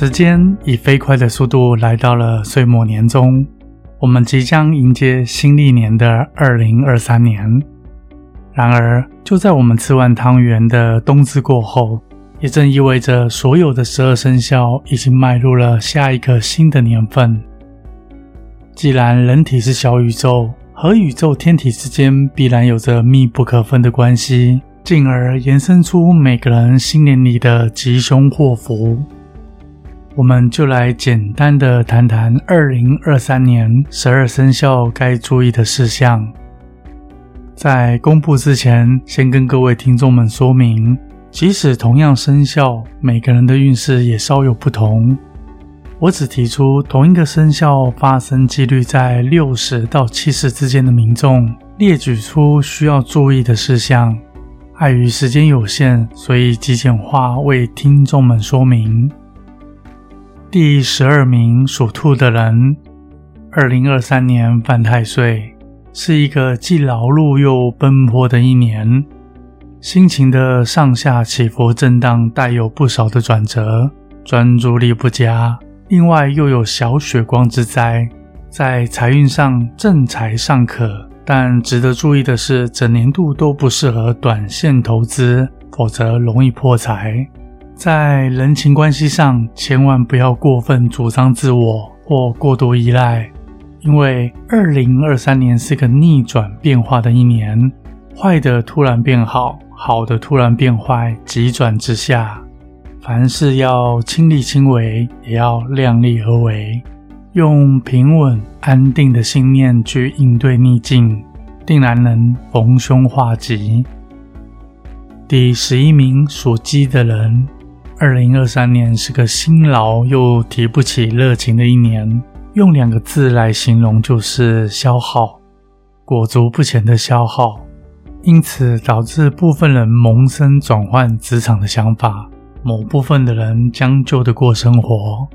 时间以飞快的速度来到了岁末年终，我们即将迎接新历年的二零二三年。然而，就在我们吃完汤圆的冬至过后，也正意味着所有的十二生肖已经迈入了下一个新的年份。既然人体是小宇宙，和宇宙天体之间必然有着密不可分的关系，进而延伸出每个人新年里的吉凶祸福。我们就来简单的谈谈二零二三年十二生肖该注意的事项。在公布之前，先跟各位听众们说明，即使同样生肖，每个人的运势也稍有不同。我只提出同一个生肖发生几率在六十到七十之间的民众，列举出需要注意的事项。碍于时间有限，所以极简化为听众们说明。第十二名属兔的人，二零二三年犯太岁，是一个既劳碌又奔波的一年，心情的上下起伏震荡，带有不少的转折，专注力不佳。另外又有小血光之灾，在财运上正财尚可，但值得注意的是，整年度都不适合短线投资，否则容易破财。在人情关系上，千万不要过分主张自我或过度依赖，因为二零二三年是个逆转变化的一年，坏的突然变好，好的突然变坏，急转直下。凡事要亲力亲为，也要量力而为，用平稳安定的信念去应对逆境，定然能逢凶化吉。第十一名属鸡的人。二零二三年是个辛劳又提不起热情的一年，用两个字来形容就是消耗，裹足不前的消耗，因此导致部分人萌生转换职场的想法，某部分的人将就的过生活。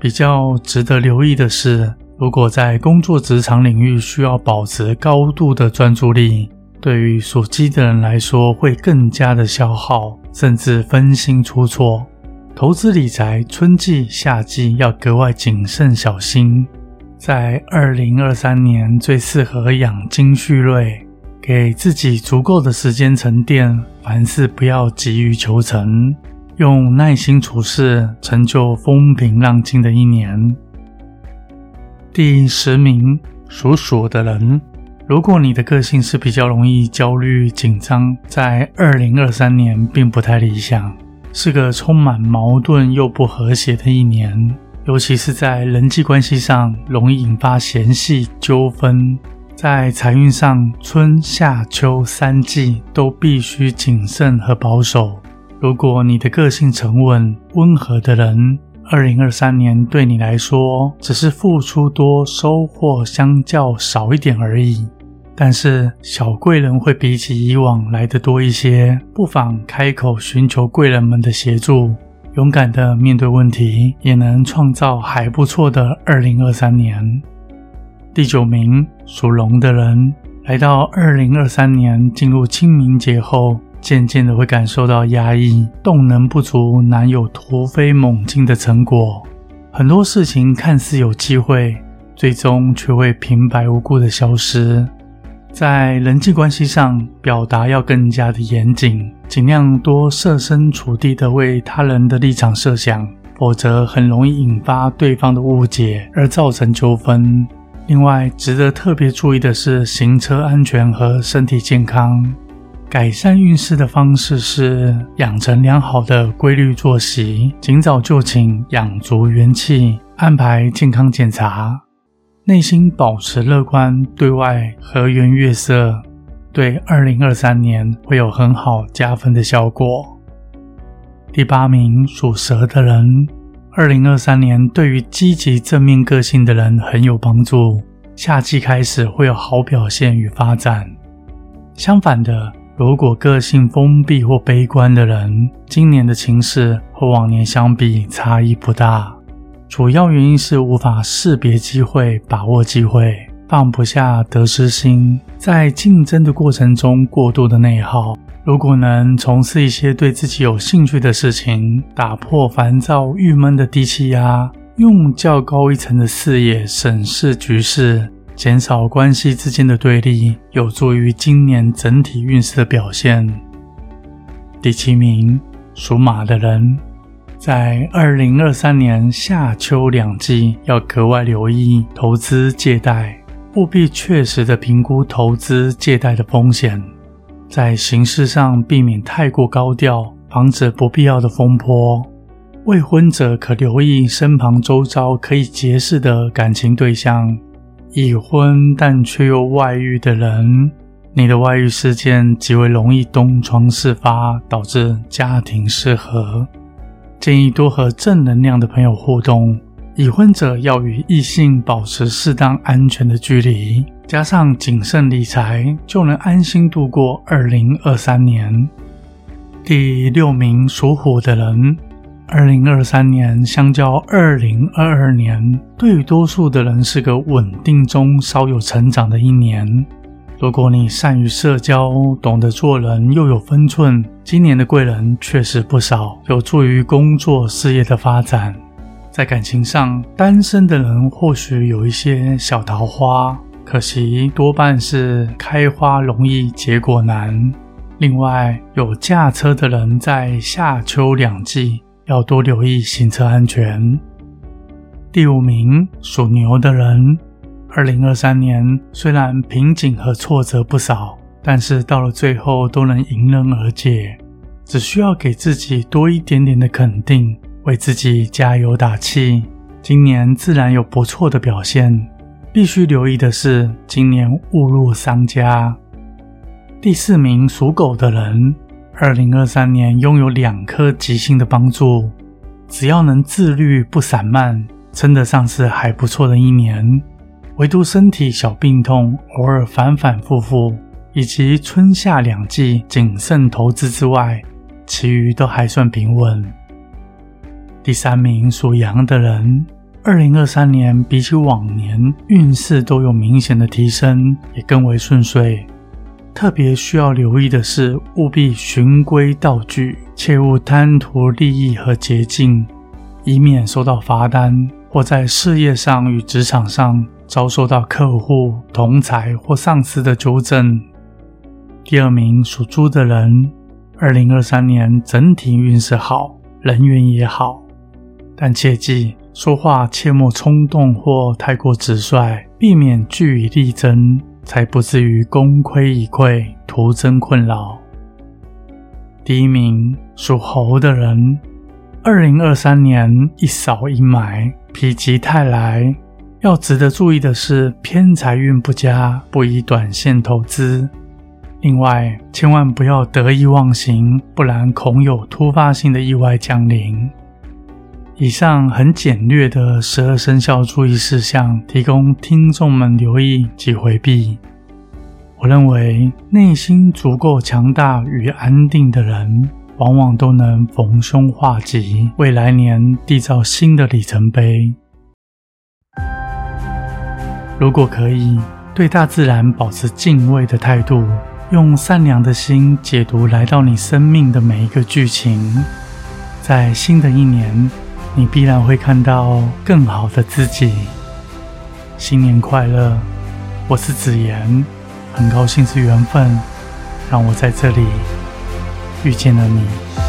比较值得留意的是，如果在工作职场领域需要保持高度的专注力。对于属鸡的人来说，会更加的消耗，甚至分心出错。投资理财，春季、夏季要格外谨慎小心。在二零二三年，最适合养精蓄锐，给自己足够的时间沉淀。凡事不要急于求成，用耐心处事，成就风平浪静的一年。第十名，属鼠的人。如果你的个性是比较容易焦虑紧张，在二零二三年并不太理想，是个充满矛盾又不和谐的一年，尤其是在人际关系上容易引发嫌隙纠纷。在财运上，春夏秋三季都必须谨慎和保守。如果你的个性沉稳温和的人，二零二三年对你来说只是付出多，收获相较少一点而已。但是小贵人会比起以往来的多一些，不妨开口寻求贵人们的协助，勇敢的面对问题，也能创造还不错的二零二三年。第九名属龙的人，来到二零二三年进入清明节后，渐渐的会感受到压抑，动能不足，难有突飞猛进的成果，很多事情看似有机会，最终却会平白无故的消失。在人际关系上，表达要更加的严谨，尽量多设身处地的为他人的立场设想，否则很容易引发对方的误解而造成纠纷。另外，值得特别注意的是行车安全和身体健康。改善运势的方式是养成良好的规律作息，尽早就寝，养足元气，安排健康检查。内心保持乐观，对外和颜悦色，对二零二三年会有很好加分的效果。第八名属蛇的人，二零二三年对于积极正面个性的人很有帮助，夏季开始会有好表现与发展。相反的，如果个性封闭或悲观的人，今年的情势和往年相比差异不大。主要原因是无法识别机会，把握机会，放不下得失心，在竞争的过程中过度的内耗。如果能从事一些对自己有兴趣的事情，打破烦躁郁闷的低气压，用较高一层的视野审视局势，减少关系之间的对立，有助于今年整体运势的表现。第七名属马的人。在二零二三年夏秋两季，要格外留意投资借贷，务必确实的评估投资借贷的风险，在形式上避免太过高调，防止不必要的风波。未婚者可留意身旁周遭可以结识的感情对象，已婚但却又外遇的人，你的外遇事件极为容易东窗事发，导致家庭失和。建议多和正能量的朋友互动。已婚者要与异性保持适当安全的距离，加上谨慎理财，就能安心度过二零二三年。第六名属虎的人，二零二三年相较二零二二年，对于多数的人是个稳定中稍有成长的一年。如果你善于社交，懂得做人，又有分寸，今年的贵人确实不少，有助于工作事业的发展。在感情上，单身的人或许有一些小桃花，可惜多半是开花容易结果难。另外，有驾车的人在夏秋两季要多留意行车安全。第五名属牛的人。二零二三年虽然瓶颈和挫折不少，但是到了最后都能迎刃而解。只需要给自己多一点点的肯定，为自己加油打气，今年自然有不错的表现。必须留意的是，今年误入商家。第四名属狗的人，二零二三年拥有两颗吉星的帮助，只要能自律不散漫，称得上是还不错的一年。唯独身体小病痛，偶尔反反复复，以及春夏两季谨慎投资之外，其余都还算平稳。第三名属羊的人，二零二三年比起往年运势都有明显的提升，也更为顺遂。特别需要留意的是，务必循规蹈矩，切勿贪图利益和捷径，以免收到罚单，或在事业上与职场上。遭受到客户、同才或上司的纠正。第二名属猪的人，二零二三年整体运势好，人缘也好，但切记说话切莫冲动或太过直率，避免据以力争，才不至于功亏一篑，徒增困扰。第一名属猴的人，二零二三年一扫阴霾，否极泰来。要值得注意的是，偏财运不佳，不宜短线投资。另外，千万不要得意忘形，不然恐有突发性的意外降临。以上很简略的十二生肖注意事项，提供听众们留意及回避。我认为，内心足够强大与安定的人，往往都能逢凶化吉，为来年缔造新的里程碑。如果可以对大自然保持敬畏的态度，用善良的心解读来到你生命的每一个剧情，在新的一年，你必然会看到更好的自己。新年快乐！我是子言，很高兴是缘分，让我在这里遇见了你。